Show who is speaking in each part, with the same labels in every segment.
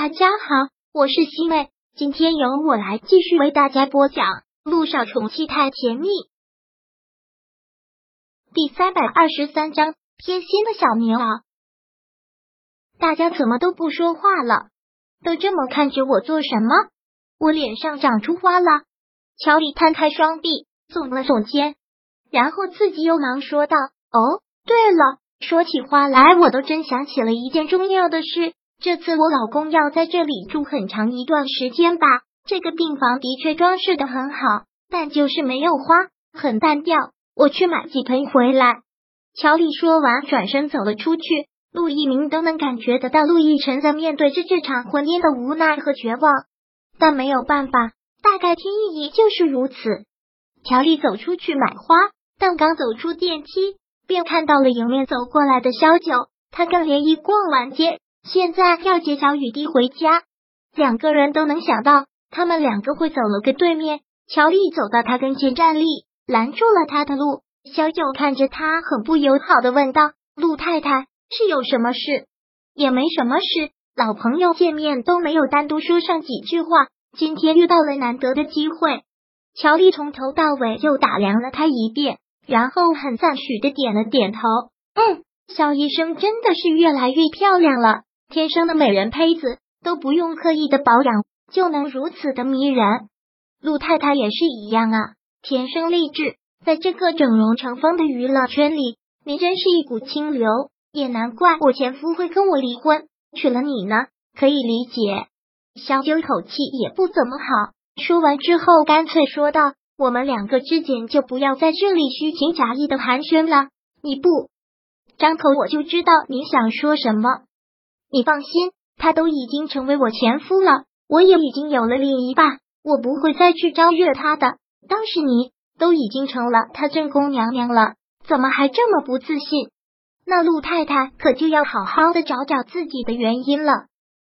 Speaker 1: 大家好，我是西妹，今天由我来继续为大家播讲《路上宠妻太甜蜜》第三百二十三章贴心的小棉袄。大家怎么都不说话了？都这么看着我做什么？我脸上长出花了。乔里摊开双臂，耸了耸肩，然后自己又忙说道：“哦，对了，说起花来，我都真想起了一件重要的事。这次我老公要在这里住很长一段时间吧？这个病房的确装饰的很好，但就是没有花，很单调。我去买几盆回来。”乔丽说完，转身走了出去。陆一鸣都能感觉得到，陆亦辰在面对着这场婚姻的无奈和绝望，但没有办法，大概天意也就是如此。乔丽走出去买花，但刚走出电梯，便看到了迎面走过来的萧九。他跟连依逛完街，现在要接小雨滴回家。两个人都能想到，他们两个会走了个对面。乔丽走到他跟前站立，拦住了他的路。小九看着他，很不友好的问道：“陆太太。”是有什么事？也没什么事，老朋友见面都没有单独说上几句话，今天遇到了难得的机会。乔丽从头到尾又打量了他一遍，然后很赞许的点了点头。嗯，肖医生真的是越来越漂亮了，天生的美人胚子，都不用刻意的保养就能如此的迷人。陆太太也是一样啊，天生丽质，在这个整容成风的娱乐圈里，你真是一股清流。也难怪我前夫会跟我离婚，娶了你呢，可以理解。萧九口气也不怎么好，说完之后干脆说道：“我们两个之间就不要在这里虚情假意的寒暄了。你不张口，我就知道你想说什么。你放心，他都已经成为我前夫了，我也已经有了另一半，我不会再去招惹他的。当时你都已经成了他正宫娘娘了，怎么还这么不自信？”那陆太太可就要好好的找找自己的原因了。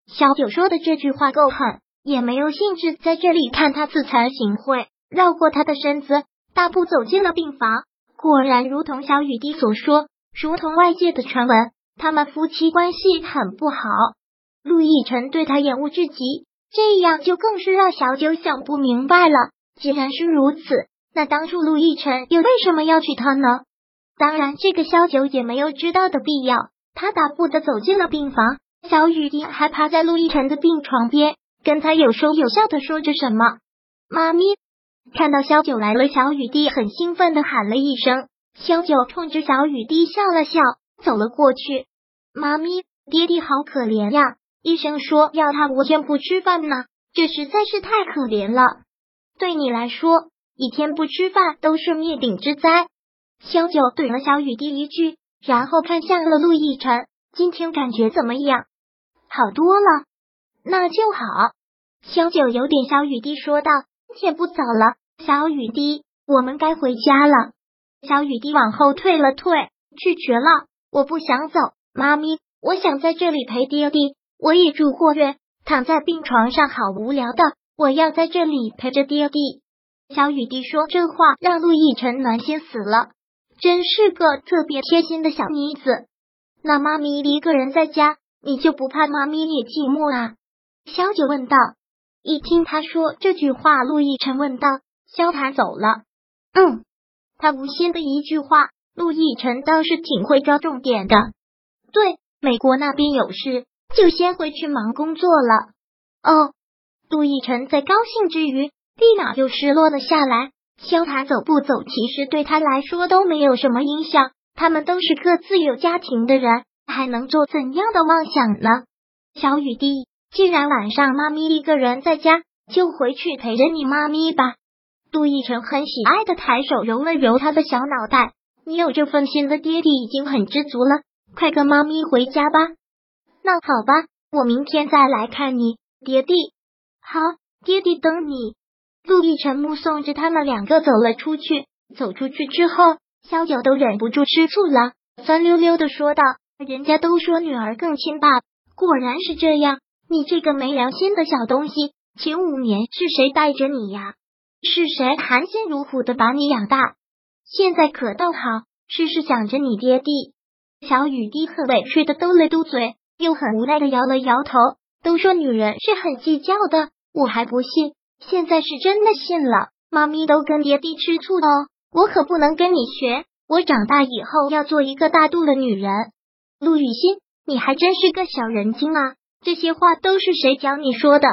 Speaker 1: 小九说的这句话够狠，也没有兴致在这里看他自惭形秽，绕过他的身子，大步走进了病房。果然，如同小雨滴所说，如同外界的传闻，他们夫妻关系很不好。陆亦辰对他厌恶至极，这样就更是让小九想不明白了。既然是如此，那当初陆亦辰又为什么要娶她呢？当然，这个萧九也没有知道的必要。他大步的走进了病房，小雨滴还趴在陆亦辰的病床边，跟他有说有笑的说着什么。妈咪看到萧九来了，小雨滴很兴奋的喊了一声。萧九冲着小雨滴笑了笑，走了过去。妈咪，爹爹好可怜呀！医生说要他五天不吃饭呢，这实在是太可怜了。对你来说，一天不吃饭都是灭顶之灾。萧九怼了小雨滴一句，然后看向了陆亦辰：“今天感觉怎么样？好多了，那就好。”萧九有点小雨滴说道：“天不早了，小雨滴，我们该回家了。”小雨滴往后退了退，拒绝了：“我不想走，妈咪，我想在这里陪爹爹。我也住过院，躺在病床上好无聊的，我要在这里陪着爹爹。”小雨滴说这话，让陆亦辰暖心死了。真是个特别贴心的小妮子。那妈咪一个人在家，你就不怕妈咪也寂寞啊？萧九问道。一听他说这句话，陆亦辰问道：“萧谈走了？”嗯，他无心的一句话，陆亦辰倒是挺会抓重点的。对，美国那边有事，就先回去忙工作了。哦，陆亦辰在高兴之余，立马又失落了下来。萧塔走不走，其实对他来说都没有什么影响。他们都是各自有家庭的人，还能做怎样的妄想呢？小雨滴，既然晚上妈咪一个人在家，就回去陪着你妈咪吧。杜奕晨很喜爱的抬手揉了揉他的小脑袋，你有这份心的爹地已经很知足了，快跟妈咪回家吧。那好吧，我明天再来看你，爹地。好，爹地等你。陆亦辰目送着他们两个走了出去，走出去之后，萧九都忍不住吃醋了，酸溜溜的说道：“人家都说女儿更亲爸，果然是这样。你这个没良心的小东西，前五年是谁带着你呀？是谁含辛茹苦的把你养大？现在可倒好，事事想着你爹地。”小雨滴很委屈的嘟了嘟嘴，又很无奈的摇了摇头，都说女人是很计较的，我还不信，现在是真的信了。妈咪都跟爹地吃醋哦，我可不能跟你学。我长大以后要做一个大度的女人。陆雨欣，你还真是个小人精啊！这些话都是谁教你说的？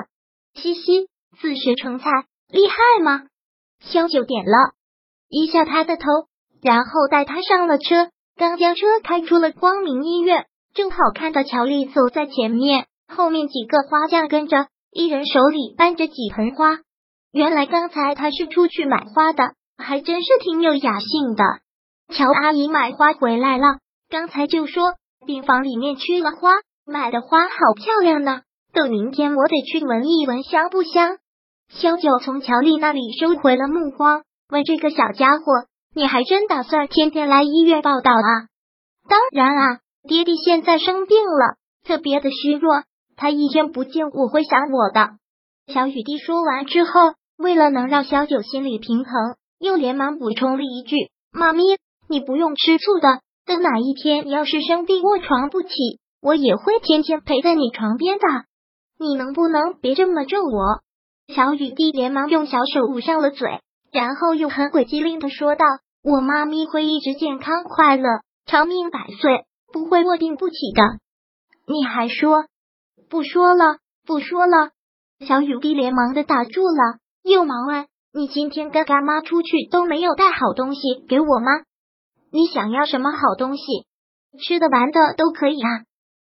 Speaker 1: 嘻嘻，自学成才，厉害吗？萧九点了一下他的头，然后带他上了车。刚将车开出了光明医院，正好看到乔丽走在前面，后面几个花匠跟着，一人手里搬着几盆花。原来刚才他是出去买花的，还真是挺有雅兴的。乔阿姨买花回来了，刚才就说病房里面缺了花，买的花好漂亮呢。等明天我得去闻一闻，香不香？萧九从乔丽那里收回了目光，问这个小家伙：“你还真打算天天来医院报道啊？”“当然啊，爹地现在生病了，特别的虚弱，他一天不见我会想我的。”小雨滴说完之后，为了能让小九心里平衡，又连忙补充了一句：“妈咪。”你不用吃醋的，等哪一天你要是生病卧床不起，我也会天天陪在你床边的。你能不能别这么咒我？小雨滴连忙用小手捂上了嘴，然后又很鬼机灵的说道：“我妈咪会一直健康快乐，长命百岁，不会卧病不起的。”你还说不说了？不说了？小雨滴连忙的打住了，又忙问：“你今天跟干妈出去都没有带好东西给我吗？”你想要什么好东西？吃的玩的都可以啊！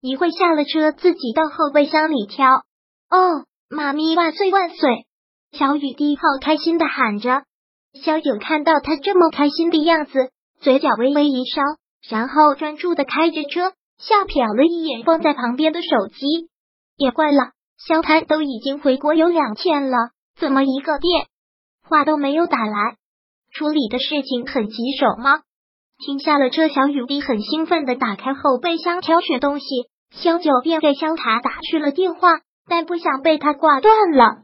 Speaker 1: 一会下了车，自己到后备箱里挑。哦，妈咪万岁万岁！小雨滴好开心的喊着。萧九看到他这么开心的样子，嘴角微微一烧，然后专注的开着车，下瞟了一眼放在旁边的手机。也怪了，萧谭都已经回国有两天了，怎么一个电话都没有打来？处理的事情很棘手吗？停下了车，小雨滴很兴奋的打开后备箱挑选东西，萧九便给萧塔打去了电话，但不想被他挂断了。